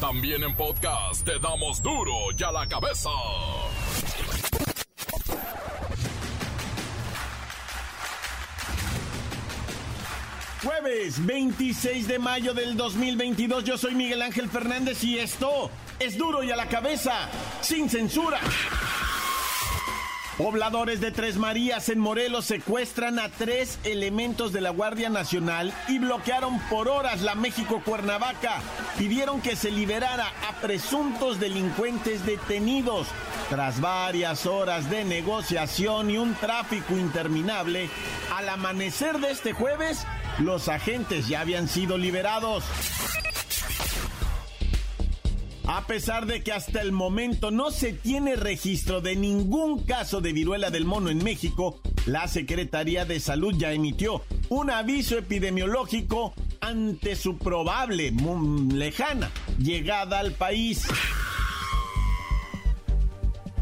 También en podcast te damos duro y a la cabeza. Jueves 26 de mayo del 2022, yo soy Miguel Ángel Fernández y esto es duro y a la cabeza, sin censura. Pobladores de Tres Marías en Morelos secuestran a tres elementos de la Guardia Nacional y bloquearon por horas la México Cuernavaca. Pidieron que se liberara a presuntos delincuentes detenidos. Tras varias horas de negociación y un tráfico interminable, al amanecer de este jueves, los agentes ya habían sido liberados. A pesar de que hasta el momento no se tiene registro de ningún caso de viruela del mono en México, la Secretaría de Salud ya emitió un aviso epidemiológico ante su probable, lejana llegada al país.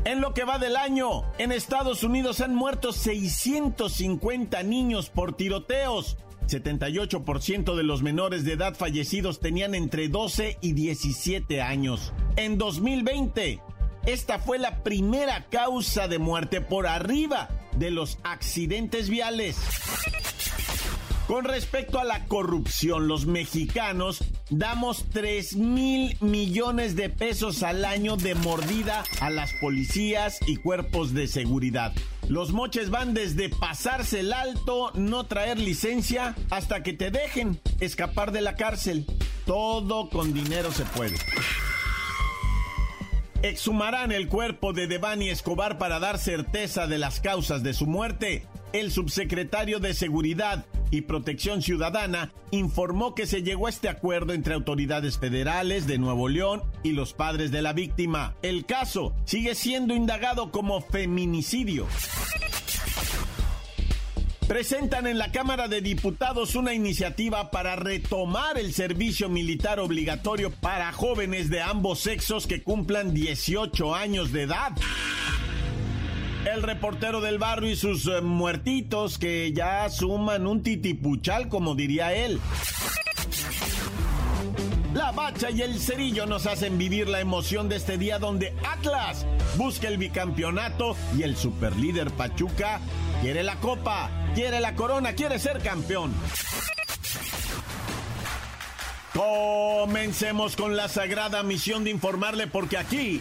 En lo que va del año, en Estados Unidos han muerto 650 niños por tiroteos. 78% de los menores de edad fallecidos tenían entre 12 y 17 años. En 2020, esta fue la primera causa de muerte por arriba de los accidentes viales. Con respecto a la corrupción, los mexicanos damos 3 mil millones de pesos al año de mordida a las policías y cuerpos de seguridad. Los moches van desde pasarse el alto, no traer licencia, hasta que te dejen escapar de la cárcel. Todo con dinero se puede. Exhumarán el cuerpo de Devani Escobar para dar certeza de las causas de su muerte. El subsecretario de Seguridad y Protección Ciudadana informó que se llegó a este acuerdo entre autoridades federales de Nuevo León y los padres de la víctima. El caso sigue siendo indagado como feminicidio. Presentan en la Cámara de Diputados una iniciativa para retomar el servicio militar obligatorio para jóvenes de ambos sexos que cumplan 18 años de edad el reportero del barrio y sus eh, muertitos que ya suman un titipuchal, como diría él. La bacha y el cerillo nos hacen vivir la emoción de este día donde Atlas busca el bicampeonato y el superlíder Pachuca quiere la copa, quiere la corona, quiere ser campeón. Comencemos con la sagrada misión de informarle porque aquí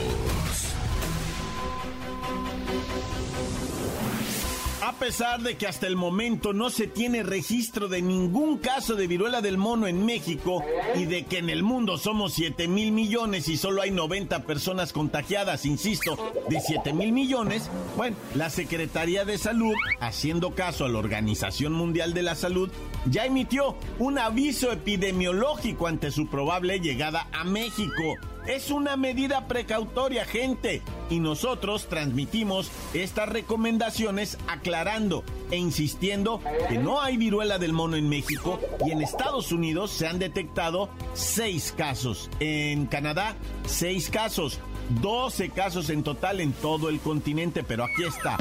A pesar de que hasta el momento no se tiene registro de ningún caso de viruela del mono en México y de que en el mundo somos 7 mil millones y solo hay 90 personas contagiadas, insisto, de 7 mil millones, bueno, la Secretaría de Salud, haciendo caso a la Organización Mundial de la Salud, ya emitió un aviso epidemiológico ante su probable llegada a México. Es una medida precautoria, gente. Y nosotros transmitimos estas recomendaciones aclarando e insistiendo que no hay viruela del mono en México y en Estados Unidos se han detectado seis casos. En Canadá, seis casos. 12 casos en total en todo el continente, pero aquí está,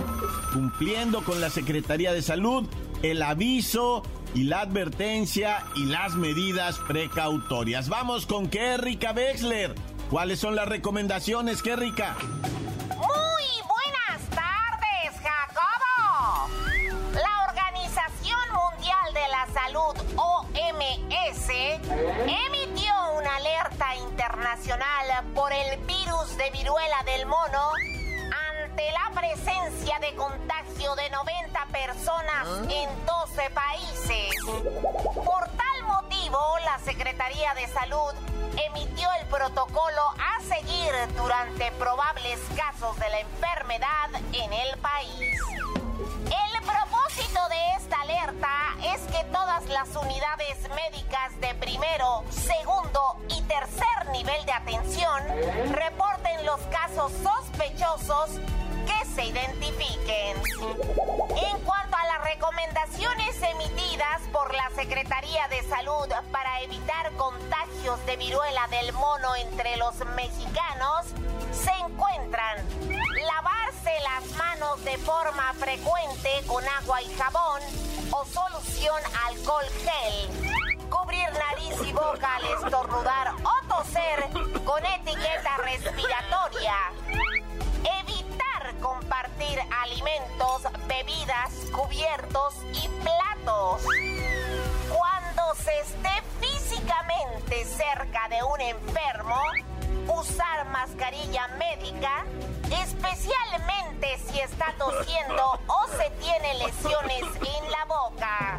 cumpliendo con la Secretaría de Salud, el aviso y la advertencia y las medidas precautorias. Vamos con Kerrika Wexler. ¿Cuáles son las recomendaciones, Kerrika? Muy buenas tardes, Jacobo. La Organización Mundial de la Salud, OMS, emitió una alerta internacional por el virus de viruela del mono ante la presencia de contagio de 90 personas ¿Ah? en 12 países. Por la Secretaría de Salud emitió el protocolo a seguir durante probables casos de la enfermedad en el país. El propósito de esta alerta es que todas las unidades médicas de primero, segundo y tercer nivel de atención reporten los casos sospechosos se identifiquen. En cuanto a las recomendaciones emitidas por la Secretaría de Salud para evitar contagios de viruela del mono entre los mexicanos, se encuentran lavarse las manos de forma frecuente con agua y jabón o solución alcohol gel, cubrir nariz y boca al estornudar o toser con etiqueta respiratoria, bebidas, cubiertos y platos. Cuando se esté físicamente cerca de un enfermo, usar mascarilla médica, especialmente si está tosiendo o se tiene lesiones en la boca.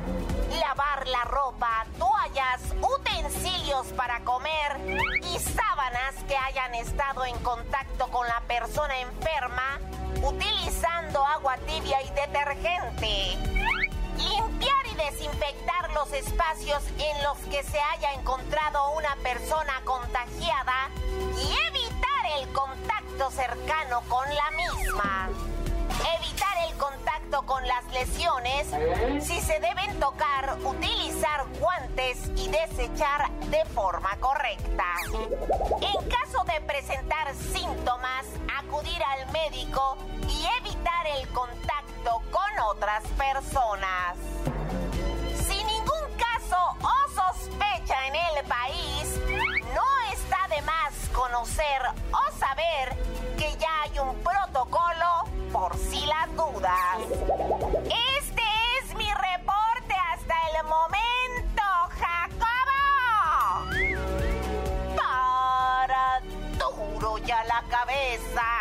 Lavar la ropa, toallas, utensilios para comer y sábanas que hayan estado en contacto con la persona enferma utilizando agua tibia y detergente. Limpiar y desinfectar los espacios en los que se haya encontrado una persona contagiada y evitar el contacto cercano con la misma. Contacto con las lesiones. Si se deben tocar, utilizar guantes y desechar de forma correcta. En caso de presentar síntomas, acudir al médico y evitar el contacto con otras personas. Si ningún caso o sospecha en el país, no está de más conocer o saber que ya hay un protocolo por si las dudas. Este es mi reporte hasta el momento, Jacobo. Para duro ya la cabeza.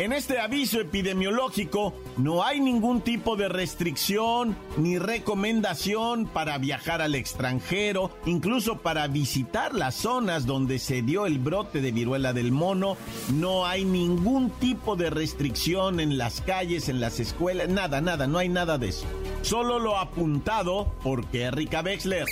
En este aviso epidemiológico no hay ningún tipo de restricción ni recomendación para viajar al extranjero, incluso para visitar las zonas donde se dio el brote de viruela del mono. No hay ningún tipo de restricción en las calles, en las escuelas, nada, nada, no hay nada de eso. Solo lo apuntado por Kerrika Wexler.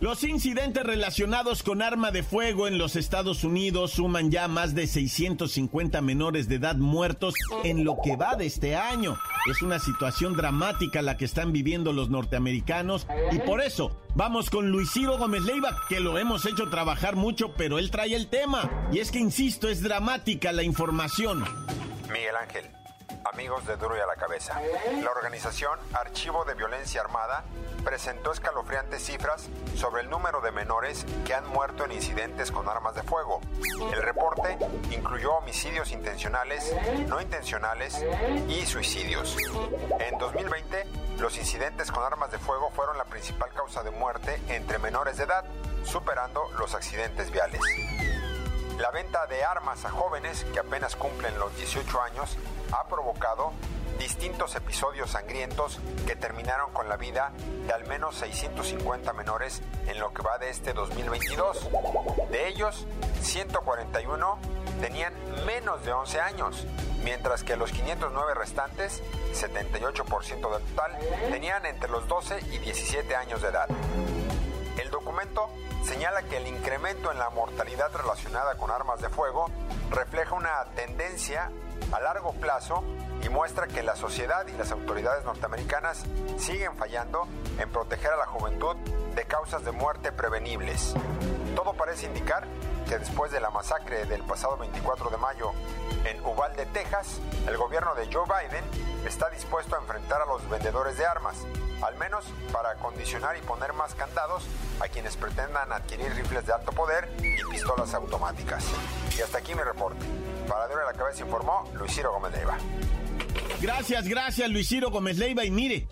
Los incidentes relacionados con arma de fuego en los Estados Unidos suman ya más de 650 menores de edad muertos en lo que va de este año. Es una situación dramática la que están viviendo los norteamericanos y por eso vamos con Luis Ciro Gómez Leiva, que lo hemos hecho trabajar mucho, pero él trae el tema. Y es que, insisto, es dramática la información. Miguel Ángel, amigos de Duro y a la Cabeza. La organización Archivo de Violencia Armada presentó escalofriantes cifras sobre el número de menores que han muerto en incidentes con armas de fuego. El reporte incluyó homicidios intencionales, no intencionales y suicidios. En 2020, los incidentes con armas de fuego fueron la principal causa de muerte entre menores de edad, superando los accidentes viales. La venta de armas a jóvenes que apenas cumplen los 18 años ha provocado distintos episodios sangrientos que terminaron con la vida de al menos 650 menores en lo que va de este 2022. De ellos, 141 tenían menos de 11 años, mientras que los 509 restantes, 78% del total, tenían entre los 12 y 17 años de edad. El documento señala que el incremento en la mortalidad relacionada con armas de fuego refleja una tendencia a largo plazo y muestra que la sociedad y las autoridades norteamericanas siguen fallando en proteger a la juventud de causas de muerte prevenibles. Todo parece indicar que después de la masacre del pasado 24 de mayo en Uvalde, Texas, el gobierno de Joe Biden está dispuesto a enfrentar a los vendedores de armas, al menos para condicionar y poner más candados a quienes pretendan adquirir rifles de alto poder y pistolas automáticas. Y hasta aquí mi reporte. Para Dura la Cabeza informó Luis Ciro Gómez Leiva. Gracias, gracias Luis Ciro Gómez Leiva y mire.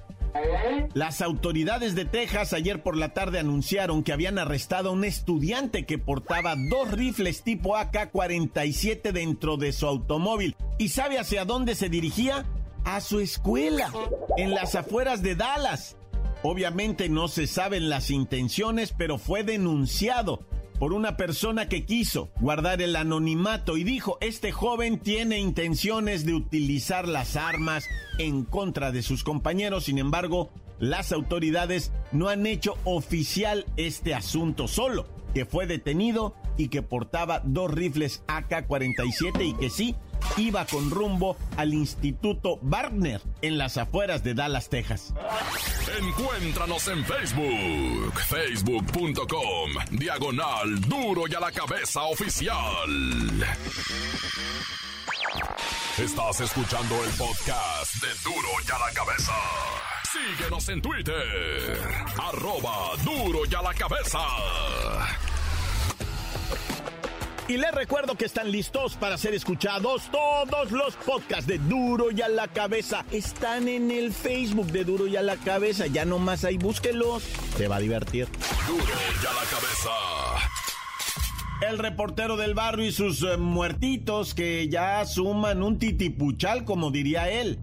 Las autoridades de Texas ayer por la tarde anunciaron que habían arrestado a un estudiante que portaba dos rifles tipo AK-47 dentro de su automóvil. ¿Y sabe hacia dónde se dirigía? A su escuela, en las afueras de Dallas. Obviamente no se saben las intenciones, pero fue denunciado por una persona que quiso guardar el anonimato y dijo, este joven tiene intenciones de utilizar las armas en contra de sus compañeros, sin embargo, las autoridades no han hecho oficial este asunto solo, que fue detenido y que portaba dos rifles AK-47 y que sí iba con rumbo al Instituto Wagner en las afueras de Dallas, Texas. Encuéntranos en Facebook, facebook.com, diagonal duro y a la cabeza oficial. Estás escuchando el podcast de duro y a la cabeza. Síguenos en Twitter, arroba duro y a la cabeza. Y les recuerdo que están listos para ser escuchados todos los podcasts de Duro y a la Cabeza. Están en el Facebook de Duro y a la Cabeza. Ya nomás ahí búsquelos. Se va a divertir. Duro y a la cabeza. El reportero del barrio y sus eh, muertitos que ya suman un titipuchal, como diría él.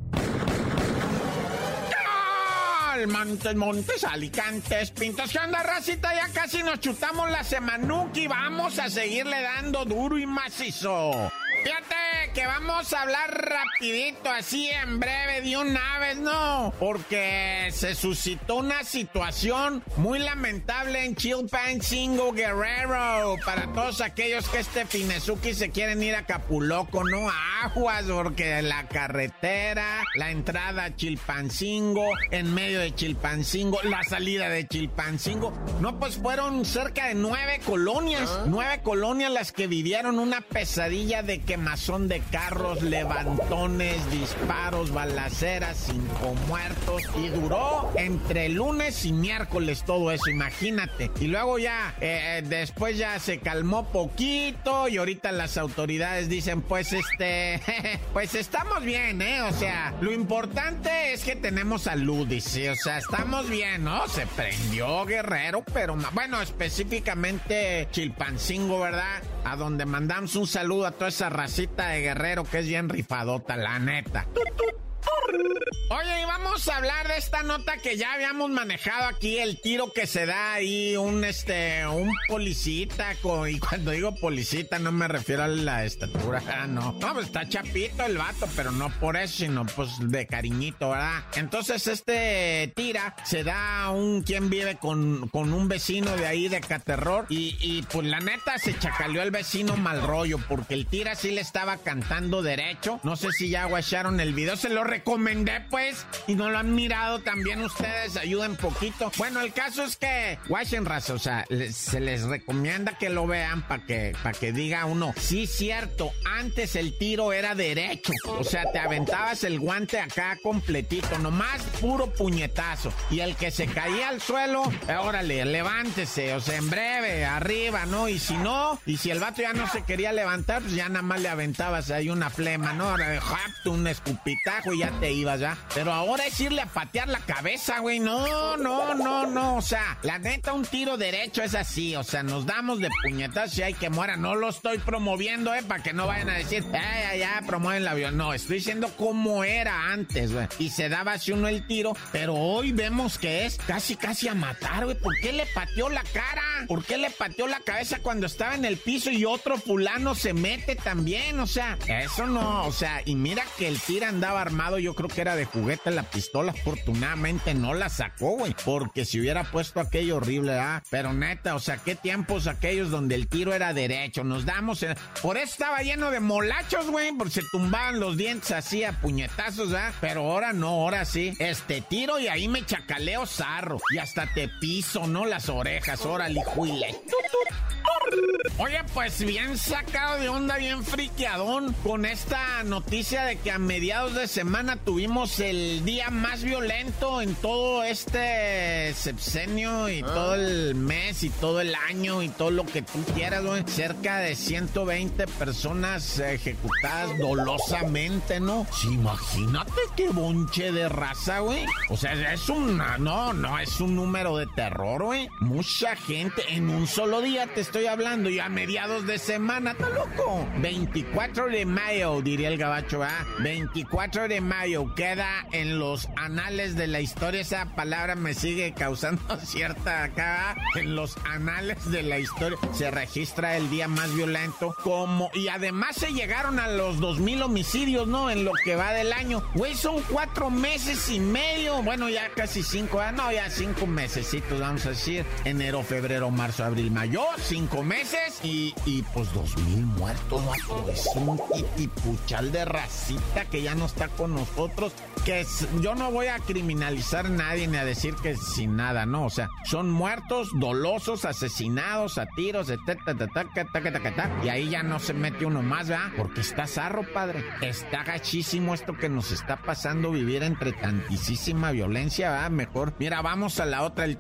Montes, Montes, Alicantes, Pintos. ¿Qué onda, racita? Ya casi nos chutamos la semanuki. Vamos a seguirle dando duro y macizo. Fíjate que vamos a hablar rapidito, así en breve, de una vez, ¿no? Porque se suscitó una situación muy lamentable en Chilpancingo, Guerrero. Para todos aquellos que este Finezuki se quieren ir a Capuloco, ¿no? Aguas, porque la carretera, la entrada a Chilpancingo, en medio de Chilpancingo, la salida de Chilpancingo. No, pues fueron cerca de nueve colonias. Nueve colonias las que vivieron una pesadilla de que quemazón de carros, levantones, disparos, balaceras, cinco muertos. Y duró entre lunes y miércoles todo eso, imagínate. Y luego ya, eh, después ya se calmó poquito y ahorita las autoridades dicen, pues este, pues estamos bien, ¿eh? O sea, lo importante es que tenemos salud, dice. O sea, estamos bien, ¿no? Se prendió Guerrero, pero bueno, específicamente Chilpancingo, ¿verdad? A donde mandamos un saludo a toda esa racita de guerrero que es bien rifadota, la neta. Oye, y vamos a hablar de esta nota que ya habíamos manejado aquí, el tiro que se da ahí un este un policita y cuando digo policita no me refiero a la estatura, no. No, pues está chapito el vato, pero no por eso, sino pues de cariñito, ¿verdad? Entonces este tira se da un quien vive con, con un vecino de ahí de Caterror y, y pues la neta se chacaleó el vecino mal rollo porque el tira sí le estaba cantando derecho. No sé si ya guacharon el video, se lo recomendé pues y no lo han mirado también ustedes, ayuden poquito. Bueno, el caso es que guachen raza, o sea, se les recomienda que lo vean para que, para que diga uno, sí cierto, antes el tiro era derecho, o sea, te aventabas el guante acá completito, nomás puro puñetazo y el que se caía al suelo, órale, levántese, o sea, en breve, arriba, ¿no? Y si no, y si el vato ya no se quería levantar, pues ya nada más le aventabas ahí una flema, ¿no? Ahora un escupitajo y ya te ibas, ¿ya? Pero ahora es irle a patear la cabeza, güey. No, no, no, no. O sea, la neta, un tiro derecho es así. O sea, nos damos de puñetas si hay que muera. No lo estoy promoviendo, ¿eh? Para que no vayan a decir, ay, ya, ya, promueven la avión. No, estoy diciendo cómo era antes, güey. Y se daba así uno el tiro. Pero hoy vemos que es casi, casi a matar, güey. ¿Por qué le pateó la cara? ¿Por qué le pateó la cabeza cuando estaba en el piso y otro fulano se mete también? O sea, eso no. O sea, y mira que el tiro andaba armado, yo creo que era de juguete la pistola. Afortunadamente no la sacó, güey. Porque si hubiera puesto aquello horrible, ¿ah? Pero neta, o sea, qué tiempos aquellos donde el tiro era derecho. Nos damos. Por eso estaba lleno de molachos, güey. Porque se tumbaban los dientes así a puñetazos, ¿ah? Pero ahora no, ahora sí. Este tiro y ahí me chacaleo zarro. Y hasta te piso, ¿no? Las orejas. Órale, juile. Oye, pues bien sacado de onda, bien friqueadón con esta noticia de que a mediados de semana tuvimos el día más violento en todo este sexenio y todo el mes y todo el año y todo lo que tú quieras, güey. Cerca de 120 personas ejecutadas dolosamente, ¿no? Sí, imagínate qué bonche de raza, güey. O sea, es una, no, no, es un número de terror, güey. Mucha gente en un solo día, te estoy hablando hablando y a mediados de semana, está loco. 24 de mayo, diría el gabacho, ¿ah? 24 de mayo queda en los anales de la historia. Esa palabra me sigue causando cierta acá. En los anales de la historia se registra el día más violento. Como, y además se llegaron a los 2000 homicidios, ¿no? En lo que va del año. Güey, son cuatro meses y medio. Bueno, ya casi cinco, ah, no, ya cinco mesecitos, vamos a decir. Enero, febrero, marzo, abril, mayo. Cinco meses y, y pues dos mil muertos, ¿no? Es un de racita que ya no está con nosotros. Que yo no voy a criminalizar a nadie ni a decir que sin nada, ¿no? O sea, son muertos, dolosos, asesinados a tiros, y ahí ya no se mete uno más, ¿verdad? Porque está zarro, padre. Está gachísimo esto que nos está pasando vivir entre tantísima violencia, ¿verdad? Mejor, mira, vamos a la otra, el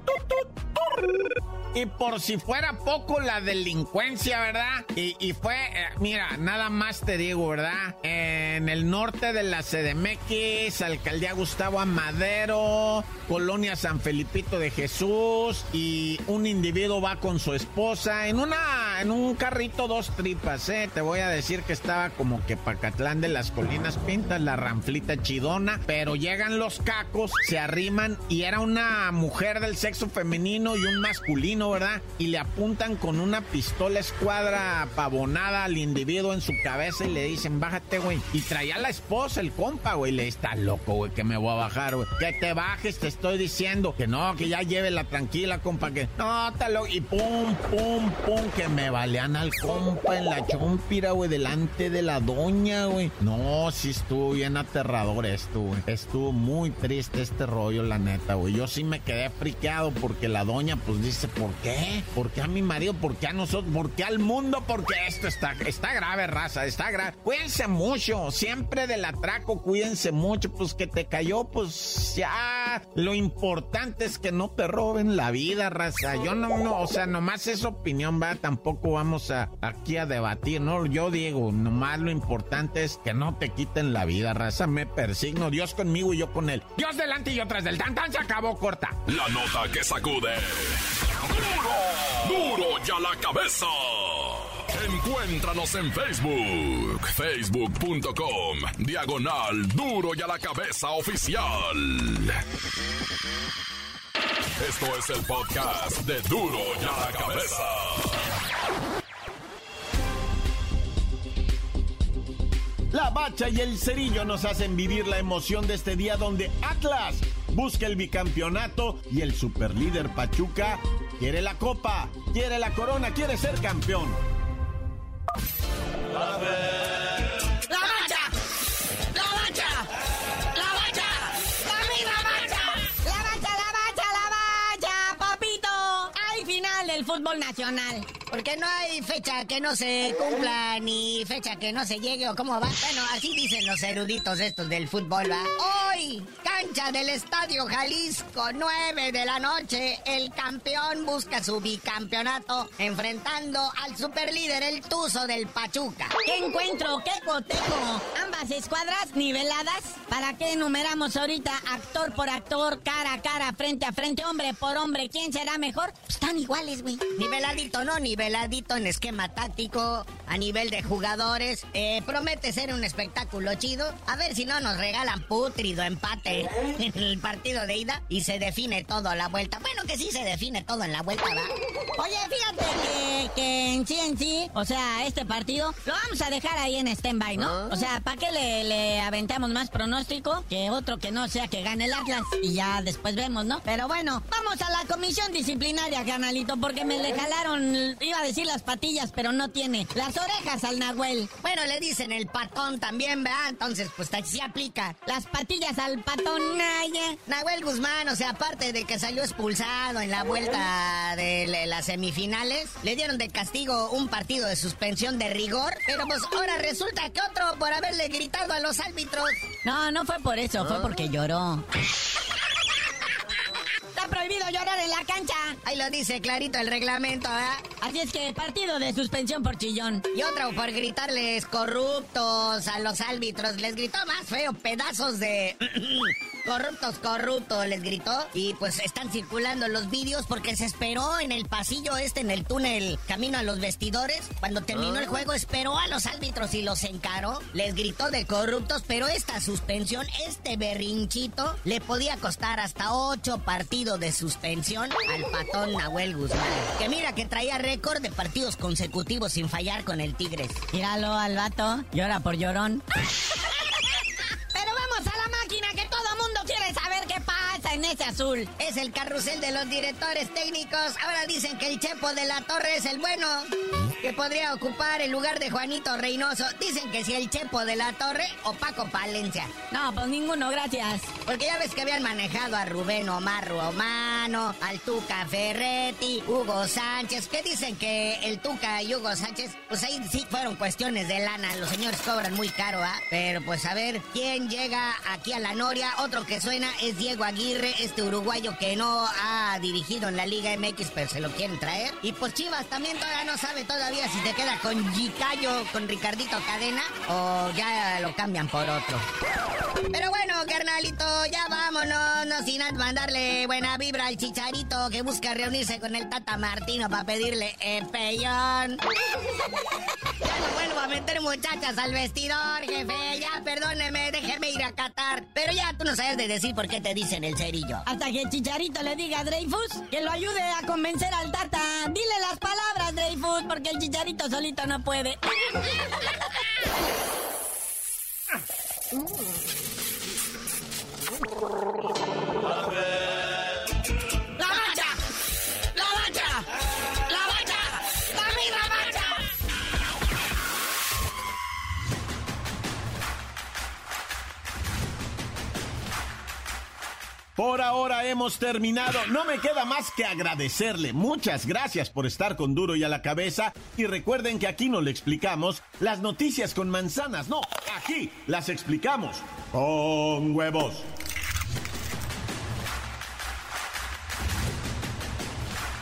y por si fuera poco la delincuencia, ¿verdad? Y, fue, eh, mira, nada más te digo, ¿verdad? En el norte de la CDMX, alcaldía Gustavo Amadero, colonia San Felipito de Jesús, y un individuo va con su esposa en una, en un carrito dos tripas, ¿eh? Te voy a decir que estaba como que Pacatlán de las Colinas Pintas, la ranflita chidona, pero llegan los cacos, se arriman y era una mujer del sexo femenino y un masculino ¿verdad? Y le apuntan con una pistola escuadra pavonada al individuo en su cabeza y le dicen, bájate, güey. Y traía a la esposa, el compa, güey. Le está loco, güey, que me voy a bajar, güey. Que te bajes, te estoy diciendo. Que no, que ya llévela tranquila, compa, que no, está loco. Y pum, pum, pum, que me balean al compa en la chompira, güey, delante de la doña, güey. No, sí estuvo bien aterrador esto, güey. Estuvo muy triste este rollo, la neta, güey. Yo sí me quedé friqueado porque la doña, pues dice, ¿por qué? ¿Por qué a mi marido? ¿Por qué a nosotros? ¿Por qué al mundo? Porque esto está, está grave, raza, está grave. Cuídense mucho, siempre del atraco, cuídense mucho, pues que te cayó, pues ya. Lo importante es que no te roben la vida, raza. Yo no, no, o sea, nomás es opinión, va, tampoco vamos a aquí a debatir, ¿no? Yo digo, nomás lo importante es que no te quiten la vida, raza. Me persigno, Dios conmigo y yo con él. Dios delante y yo tras del tan tan se acabó corta. La nota que sacude. Duro, ya la cabeza. Encuéntranos en Facebook, facebook.com, diagonal Duro y a la cabeza oficial. Esto es el podcast de Duro y a la cabeza. La bacha y el cerillo nos hacen vivir la emoción de este día donde Atlas busca el bicampeonato y el superlíder Pachuca quiere la copa, quiere la corona, quiere ser campeón. ¡La bacha! ¡La bacha! ¡La bacha! ¡La misma bacha! ¡La bacha, la bacha, la bacha, papito! ¡Hay final del fútbol nacional! Porque no hay fecha que no se cumpla ni fecha que no se llegue o cómo va. Bueno, así dicen los eruditos estos del fútbol, ¿va? Hoy, cancha del Estadio Jalisco, 9 de la noche, el campeón busca su bicampeonato enfrentando al superlíder, el Tuzo del Pachuca. ¿Qué encuentro? ¿Qué cotejo? Ambas escuadras niveladas. ¿Para qué enumeramos ahorita actor por actor, cara a cara, frente a frente, hombre por hombre? ¿Quién será mejor? Pues están iguales, güey. Niveladito, no nivel veladito en esquema táctico, a nivel de jugadores. Eh, promete ser un espectáculo chido. A ver si no nos regalan putrido empate en el partido de ida y se define todo a la vuelta. Bueno, que sí se define todo en la vuelta, ¿va? Oye, fíjate que, en sí en sí, o sea, este partido lo vamos a dejar ahí en stand-by, ¿no? Ah. O sea, ¿para qué le, le aventamos más pronóstico que otro que no sea que gane el Atlas? Y ya después vemos, ¿no? Pero bueno, vamos a la comisión disciplinaria, canalito, porque me le jalaron a decir las patillas, pero no tiene. Las orejas al Nahuel. Bueno, le dicen el patón también, ¿verdad? Entonces, pues sí aplica. Las patillas al patón, Naya. Nahuel Guzmán, o sea, aparte de que salió expulsado en la vuelta de las semifinales, le dieron de castigo un partido de suspensión de rigor, pero pues ahora resulta que otro por haberle gritado a los árbitros. No, no fue por eso, fue porque lloró prohibido llorar en la cancha. Ahí lo dice clarito el reglamento, ¿eh? Así es que partido de suspensión por chillón. Y otro por gritarles corruptos a los árbitros. Les gritó más feo, pedazos de... corruptos, corruptos, les gritó. Y pues están circulando los vídeos porque se esperó en el pasillo este, en el túnel, camino a los vestidores. Cuando terminó el ah. juego, esperó a los árbitros y los encaró. Les gritó de corruptos, pero esta suspensión, este berrinchito, le podía costar hasta ocho partidos de suspensión al patón Nahuel Guzmán. Que mira que traía récord de partidos consecutivos sin fallar con el Tigres. Míralo al vato, llora por llorón. Ese azul. Es el carrusel de los directores técnicos. Ahora dicen que el Chepo de la Torre es el bueno que podría ocupar el lugar de Juanito Reynoso. Dicen que si el Chepo de la Torre o Paco Palencia. No, pues ninguno, gracias. Porque ya ves que habían manejado a Rubén Omar Romano, al Tuca Ferretti, Hugo Sánchez. ¿Qué dicen que el Tuca y Hugo Sánchez, pues ahí sí fueron cuestiones de lana. Los señores cobran muy caro, ¿ah? Pero pues a ver, ¿quién llega aquí a la Noria? Otro que suena es Diego Aguirre, este uruguayo que no ha dirigido en la Liga MX, pero se lo quieren traer. Y pues Chivas también todavía no sabe todavía si te queda con Gicayo, con Ricardito Cadena, o ya lo cambian por otro. Pero bueno, carnalito, ya vámonos, no sin mandarle buena vibra al chicharito que busca reunirse con el Tata Martino para pedirle el pellón. Ya no vuelvo a meter muchachas al vestidor, jefe. Ya perdóneme, déjeme ir a Qatar. Pero ya tú no sabes de decir por qué te dicen el cerillo. Hasta que el chicharito le diga a Dreyfus que lo ayude a convencer al Tata. Dile las palabras, Dreyfus, porque el chicharito solito no puede. Por ahora hemos terminado. No me queda más que agradecerle. Muchas gracias por estar con Duro y a la cabeza. Y recuerden que aquí no le explicamos las noticias con manzanas. No, aquí las explicamos con huevos.